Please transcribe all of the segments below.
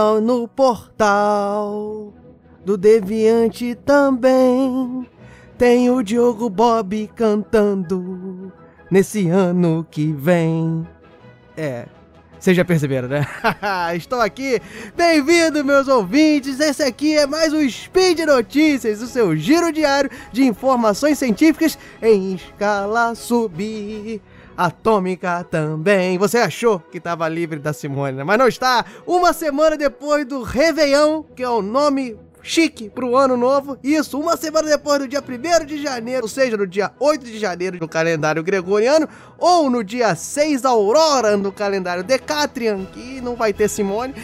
então no portal do Deviante também tem o Diogo Bob cantando nesse ano que vem. É, vocês já perceberam, né? Estou aqui. Bem-vindo, meus ouvintes. Esse aqui é mais um Speed Notícias, o seu giro diário de informações científicas em escala subir atômica também. Você achou que estava livre da Simone, né? mas não está. Uma semana depois do Réveillon, que é o nome chique pro ano novo. Isso, uma semana depois do dia 1 de janeiro, ou seja, no dia 8 de janeiro no calendário gregoriano, ou no dia 6 Aurora no calendário Decatrian, que não vai ter Simone.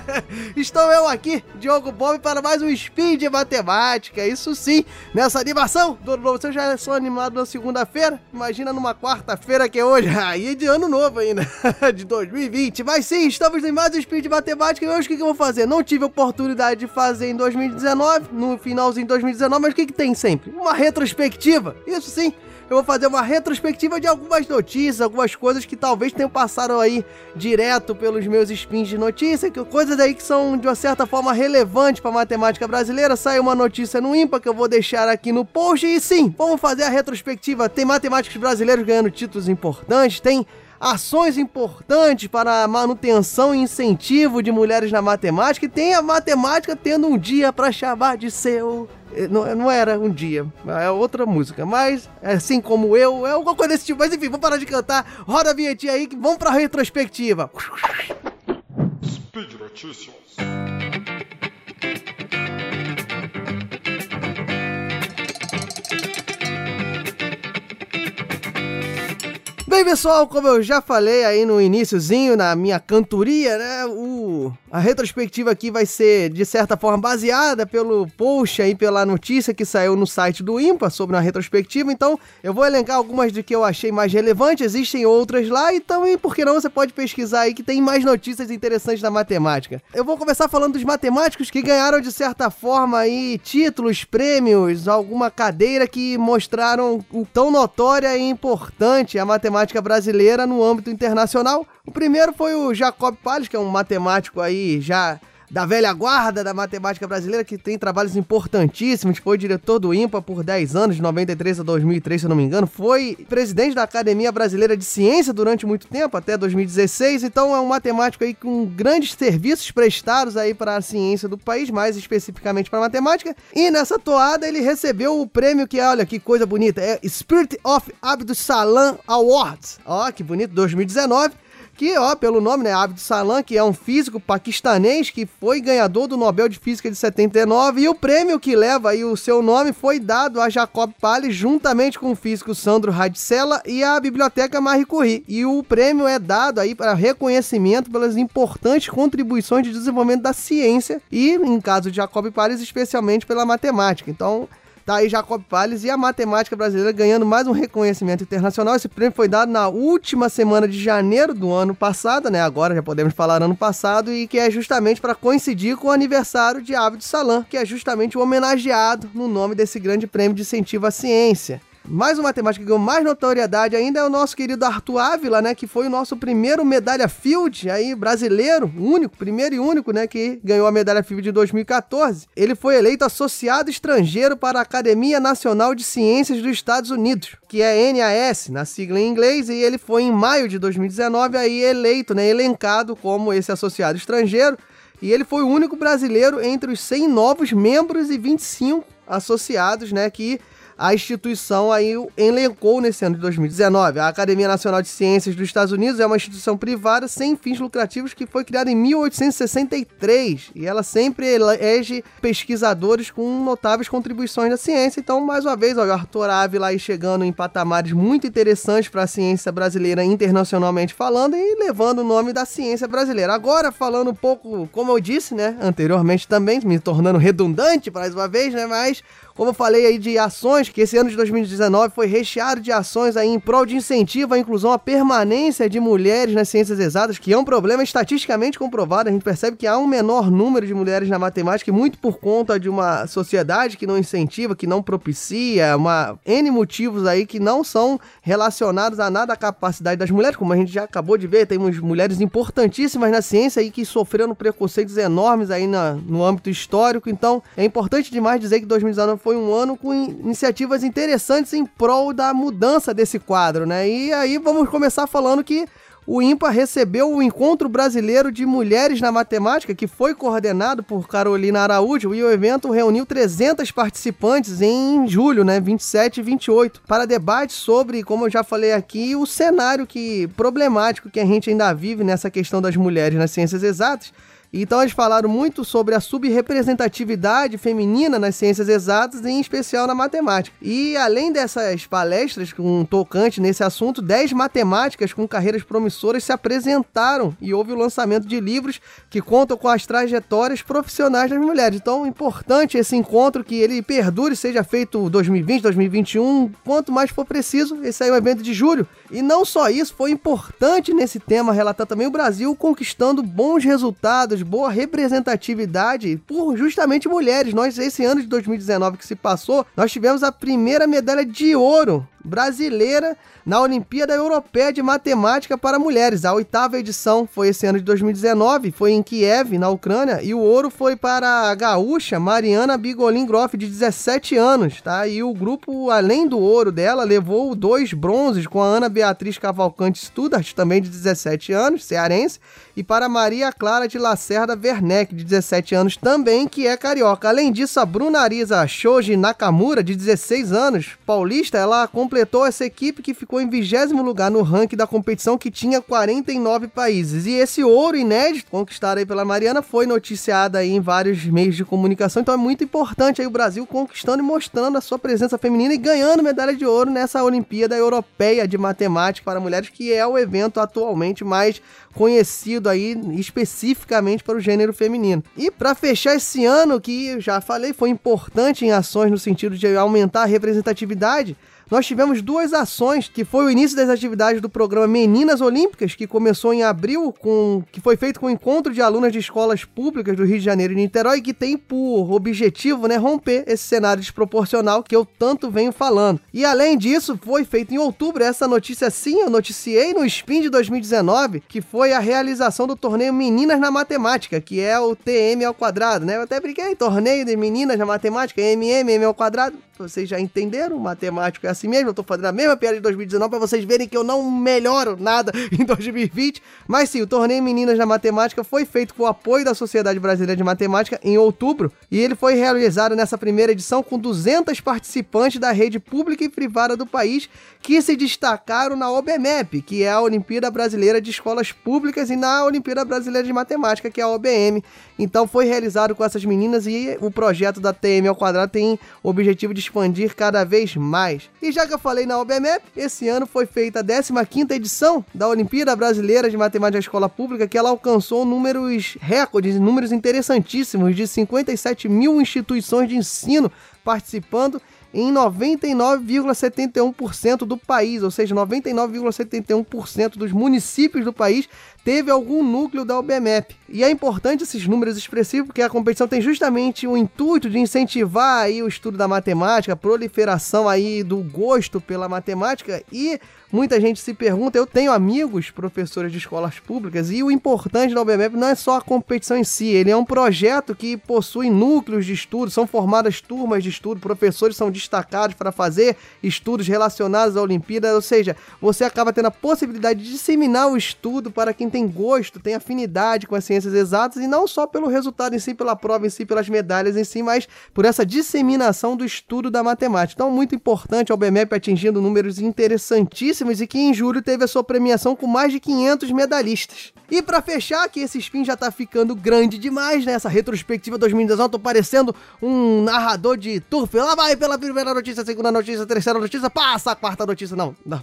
Estou eu aqui, Diogo Bob, para mais um Speed Matemática. Isso sim, nessa animação do ano novo. Se eu já sou animado na segunda-feira, imagina numa quarta-feira que é hoje. Aí é de ano novo ainda, de 2020. Mas sim, estamos em mais um Speed Matemática. E hoje o que, eu vou fazer? Não tive oportunidade de fazer em 2019, no finalzinho de 2019, mas o que, que tem sempre? Uma retrospectiva. Isso sim eu vou fazer uma retrospectiva de algumas notícias, algumas coisas que talvez tenham passado aí direto pelos meus spins de notícia, que coisas aí que são de uma certa forma relevantes para a matemática brasileira. Saiu uma notícia no IMPA que eu vou deixar aqui no post e sim, vamos fazer a retrospectiva. Tem matemáticos brasileiros ganhando títulos importantes, tem ações importantes para a manutenção e incentivo de mulheres na matemática e tem a matemática tendo um dia para chamar de seu. Eh, não, não, era um dia, é outra música, mas assim como eu, é alguma coisa desse tipo. Mas enfim, vamos parar de cantar, roda a vinhetinha aí que vamos para a retrospectiva. Speed Notícias. Bem, pessoal, como eu já falei aí no iníciozinho, na minha cantoria, né, o, a retrospectiva aqui vai ser, de certa forma, baseada pelo post aí, pela notícia que saiu no site do IMPA sobre a retrospectiva, então eu vou elencar algumas de que eu achei mais relevantes, existem outras lá, e também, por que não, você pode pesquisar aí que tem mais notícias interessantes da matemática. Eu vou começar falando dos matemáticos que ganharam, de certa forma, aí, títulos, prêmios, alguma cadeira que mostraram o tão notória e importante a matemática matemática brasileira no âmbito internacional. O primeiro foi o Jacob Palles, que é um matemático aí já da velha guarda da matemática brasileira, que tem trabalhos importantíssimos, foi diretor do IMPA por 10 anos, de 93 a 2003, se eu não me engano, foi presidente da Academia Brasileira de Ciência durante muito tempo, até 2016, então é um matemático aí com grandes serviços prestados aí para a ciência do país, mais especificamente para matemática, e nessa toada ele recebeu o prêmio que, olha que coisa bonita, é Spirit of Abdus Salam Awards, ó, que bonito, 2019, que, ó, pelo nome, né, Abd Salam, que é um físico paquistanês que foi ganhador do Nobel de Física de 79, e o prêmio que leva aí o seu nome foi dado a Jacob Palles juntamente com o físico Sandro Radicella e a Biblioteca Marie Curie. E o prêmio é dado aí para reconhecimento pelas importantes contribuições de desenvolvimento da ciência e, em caso de Jacob Palles, especialmente pela matemática. Então, Tá aí Jacob Palles e a matemática brasileira ganhando mais um reconhecimento internacional. Esse prêmio foi dado na última semana de janeiro do ano passado, né? Agora já podemos falar ano passado, e que é justamente para coincidir com o aniversário de Abd Salam, que é justamente o homenageado no nome desse grande prêmio de incentivo à ciência. Mais um matemático que ganhou mais notoriedade ainda é o nosso querido Arthur Ávila, né? Que foi o nosso primeiro medalha Field aí brasileiro, único, primeiro e único, né? Que ganhou a medalha Field de 2014. Ele foi eleito associado estrangeiro para a Academia Nacional de Ciências dos Estados Unidos, que é NAS, na sigla em inglês, e ele foi em maio de 2019 aí eleito, né? Elencado como esse associado estrangeiro. E ele foi o único brasileiro entre os 100 novos membros e 25 associados, né? Que a instituição aí elencou nesse ano de 2019. A Academia Nacional de Ciências dos Estados Unidos é uma instituição privada sem fins lucrativos que foi criada em 1863 e ela sempre elege pesquisadores com notáveis contribuições na ciência. Então, mais uma vez, ó, o Arthur Ávila aí chegando em patamares muito interessantes para a ciência brasileira internacionalmente falando e levando o nome da ciência brasileira. Agora, falando um pouco, como eu disse, né, anteriormente também, me tornando redundante mais uma vez, né, mas como eu falei aí de ações, que esse ano de 2019 foi recheado de ações aí em prol de incentivo à inclusão, à permanência de mulheres nas ciências exatas, que é um problema estatisticamente comprovado. A gente percebe que há um menor número de mulheres na matemática, e muito por conta de uma sociedade que não incentiva, que não propicia, uma N motivos aí que não são relacionados a nada à capacidade das mulheres, como a gente já acabou de ver, temos mulheres importantíssimas na ciência aí que sofreram preconceitos enormes aí na, no âmbito histórico, então é importante demais dizer que 2019 foi um ano com iniciativas interessantes em prol da mudança desse quadro, né? E aí vamos começar falando que o IMPA recebeu o Encontro Brasileiro de Mulheres na Matemática, que foi coordenado por Carolina Araújo, e o evento reuniu 300 participantes em julho, né, 27 e 28, para debate sobre, como eu já falei aqui, o cenário que problemático que a gente ainda vive nessa questão das mulheres nas ciências exatas então eles falaram muito sobre a subrepresentatividade feminina nas ciências exatas, em especial na matemática. E além dessas palestras com um tocante nesse assunto, 10 matemáticas com carreiras promissoras se apresentaram e houve o lançamento de livros que contam com as trajetórias profissionais das mulheres. Então, importante esse encontro que ele perdure, seja feito 2020, 2021, quanto mais for preciso. Esse aí é um evento de julho. E não só isso, foi importante nesse tema relatar também o Brasil conquistando bons resultados boa representatividade por justamente mulheres. Nós, esse ano de 2019 que se passou, nós tivemos a primeira medalha de ouro brasileira na Olimpíada Europeia de Matemática para Mulheres. A oitava edição foi esse ano de 2019, foi em Kiev, na Ucrânia, e o ouro foi para a gaúcha Mariana Bigolin Groff, de 17 anos, tá? E o grupo, além do ouro dela, levou dois bronzes com a Ana Beatriz Cavalcante Studart, também de 17 anos, cearense, e para Maria Clara de Lacerda Werneck, de 17 anos, também, que é carioca. Além disso, a Bruna Arisa Shoji Nakamura, de 16 anos, paulista, ela completou essa equipe que ficou ficou em vigésimo lugar no ranking da competição que tinha 49 países. E esse ouro inédito conquistado aí pela Mariana foi noticiado aí em vários meios de comunicação. Então é muito importante aí o Brasil conquistando e mostrando a sua presença feminina e ganhando medalha de ouro nessa Olimpíada Europeia de Matemática para Mulheres, que é o evento atualmente mais conhecido aí especificamente para o gênero feminino. E para fechar esse ano que já falei foi importante em ações no sentido de aumentar a representatividade, nós tivemos duas ações, que foi o início das atividades do programa Meninas Olímpicas, que começou em abril, com que foi feito com o encontro de alunas de escolas públicas do Rio de Janeiro e Niterói, que tem por objetivo, né, romper esse cenário desproporcional que eu tanto venho falando. E além disso, foi feito em outubro essa notícia sim, eu noticiei no Spin de 2019, que foi a realização do torneio Meninas na Matemática, que é o TM ao quadrado, né? Eu até brinquei, torneio de meninas na matemática, MM, M ao quadrado. Vocês já entenderam, matemático é assim mesmo. Eu tô fazendo a mesma piada de 2019 para vocês verem que eu não melhoro nada em 2020. Mas sim, o torneio Meninas na Matemática foi feito com o apoio da Sociedade Brasileira de Matemática em outubro e ele foi realizado nessa primeira edição com 200 participantes da rede pública e privada do país que se destacaram na OBMEP, que é a Olimpíada Brasileira de Escolas Públicas, e na Olimpíada Brasileira de Matemática, que é a OBM. Então foi realizado com essas meninas e o projeto da TM ao quadrado tem o objetivo de expandir cada vez mais. E já que eu falei na OBMEP, esse ano foi feita a 15ª edição da Olimpíada Brasileira de Matemática Escola Pública, que ela alcançou números recordes, números interessantíssimos, de 57 mil instituições de ensino participando em 99,71% do país, ou seja, 99,71% dos municípios do país teve algum núcleo da OBMEP. E é importante esses números expressivos porque a competição tem justamente o intuito de incentivar aí o estudo da matemática, a proliferação aí do gosto pela matemática e muita gente se pergunta, eu tenho amigos professores de escolas públicas e o importante da OBMEP não é só a competição em si, ele é um projeto que possui núcleos de estudo, são formadas turmas de estudo, professores são destacados para fazer estudos relacionados à Olimpíada, ou seja, você acaba tendo a possibilidade de disseminar o estudo para quem tem gosto, tem afinidade com as ciências exatas e não só pelo resultado em si, pela prova em si, pelas medalhas em si, mas por essa disseminação do estudo da matemática. Então, muito importante ao BMEP atingindo números interessantíssimos e que em julho teve a sua premiação com mais de 500 medalhistas. E para fechar, que esse spin já tá ficando grande demais, né? Essa retrospectiva 2019, tô parecendo um narrador de turf. Lá vai pela primeira notícia, segunda notícia, terceira notícia, passa a quarta notícia. Não, não.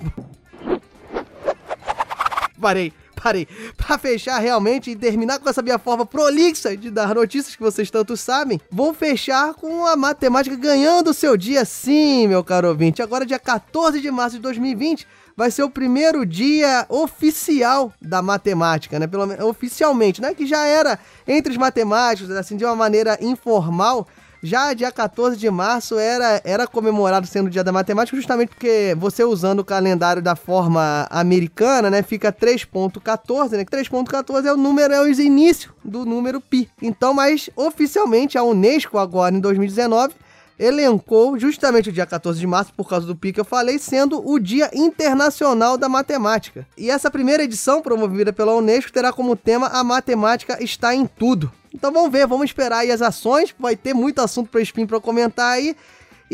Parei. parei. Pra fechar realmente e terminar com essa minha forma prolixa de dar notícias que vocês tanto sabem, vou fechar com a matemática ganhando o seu dia sim, meu caro ouvinte. Agora, dia 14 de março de 2020, vai ser o primeiro dia oficial da matemática, né? Pelo menos oficialmente, né? Que já era entre os matemáticos, assim, de uma maneira informal. Já dia 14 de março era, era comemorado sendo o dia da matemática, justamente porque você usando o calendário da forma americana, né, fica 3.14, né? 3.14 é o número, é o início do número pi. Então, mas oficialmente a Unesco agora em 2019 elencou justamente o dia 14 de março, por causa do pi que eu falei, sendo o Dia Internacional da Matemática. E essa primeira edição, promovida pela Unesco, terá como tema A Matemática está em Tudo. Então vamos ver, vamos esperar aí as ações, vai ter muito assunto para Spin para comentar aí.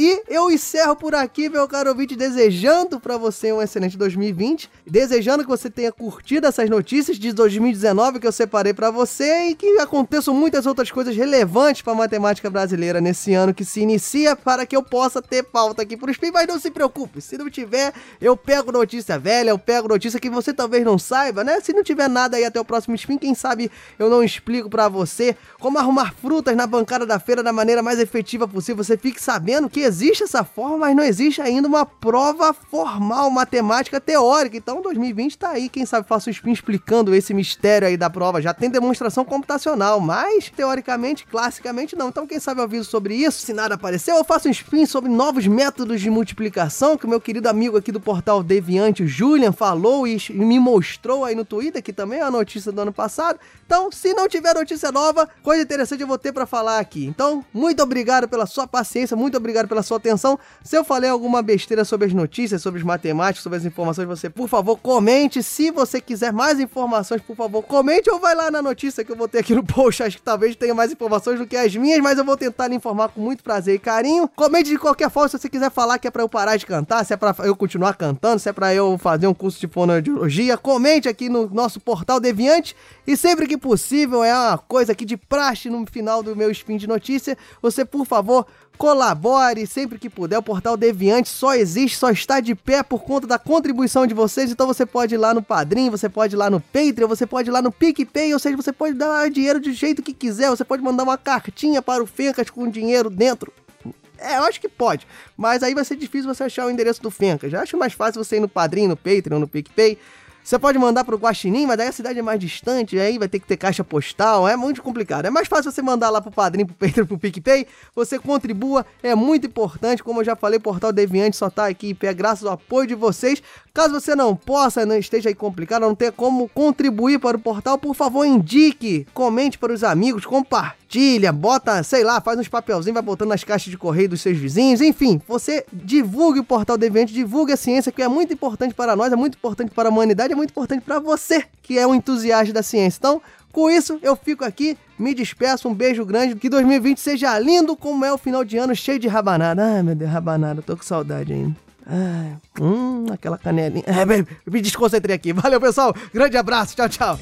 E eu encerro por aqui, meu caro ouvinte, desejando para você um excelente 2020, desejando que você tenha curtido essas notícias de 2019 que eu separei para você e que aconteçam muitas outras coisas relevantes para matemática brasileira nesse ano que se inicia para que eu possa ter pauta aqui pro Spin, mas não se preocupe, se não tiver, eu pego notícia velha, eu pego notícia que você talvez não saiba, né? Se não tiver nada aí até o próximo Spin, quem sabe eu não explico para você como arrumar frutas na bancada da feira da maneira mais efetiva possível, você fique sabendo que existe essa forma, mas não existe ainda uma prova formal matemática teórica. Então 2020 tá aí, quem sabe faço o spin explicando esse mistério aí da prova. Já tem demonstração computacional, mas teoricamente, classicamente não. Então quem sabe eu aviso sobre isso, se nada apareceu, eu faço um spin sobre novos métodos de multiplicação que o meu querido amigo aqui do portal Deviante, o Julian, falou e me mostrou aí no Twitter, que também é a notícia do ano passado. Então, se não tiver notícia nova, coisa interessante eu vou ter para falar aqui. Então, muito obrigado pela sua paciência, muito obrigado pela sua atenção. Se eu falei alguma besteira sobre as notícias, sobre os matemáticos, sobre as informações, você, por favor, comente. Se você quiser mais informações, por favor, comente ou vai lá na notícia que eu vou ter aqui no post. Acho que talvez tenha mais informações do que as minhas, mas eu vou tentar lhe informar com muito prazer e carinho. Comente de qualquer forma se você quiser falar que é para eu parar de cantar, se é para eu continuar cantando, se é para eu fazer um curso de fonoaudiologia. Comente aqui no nosso portal Deviante e sempre que possível, é uma coisa aqui de praxe no final do meu spin de notícia, você, por favor, colabore sempre que puder. O portal Deviante só existe, só está de pé por conta da contribuição de vocês. Então você pode ir lá no Padrim, você pode ir lá no Patreon, você pode ir lá no PicPay, ou seja, você pode dar dinheiro do jeito que quiser. Você pode mandar uma cartinha para o Fencas com dinheiro dentro. É, eu acho que pode. Mas aí vai ser difícil você achar o endereço do Fencas. Já acho mais fácil você ir no Padrim, no Patreon, no PicPay. Você pode mandar pro Guaxinim, mas daí a cidade é mais distante, aí vai ter que ter caixa postal, é muito complicado. É mais fácil você mandar lá pro Padrim, pro Patreon, pro PicPay, você contribua, é muito importante, como eu já falei, o Portal Deviante só tá aqui em pé graças ao apoio de vocês. Caso você não possa, não esteja aí complicado, não tenha como contribuir para o portal, por favor, indique, comente para os amigos, compartilha, bota, sei lá, faz uns papelzinhos, vai botando nas caixas de correio dos seus vizinhos, enfim, você divulgue o Portal Deviante, divulgue a ciência, que é muito importante para nós, é muito importante para a humanidade, é muito importante para você, que é um entusiasta da ciência. Então, com isso, eu fico aqui, me despeço, um beijo grande, que 2020 seja lindo como é o final de ano, cheio de rabanada. Ai, meu Deus, rabanada, tô com saudade ainda. Ai, hum, aquela canelinha. É, me desconcentrei aqui. Valeu, pessoal. Grande abraço. Tchau, tchau.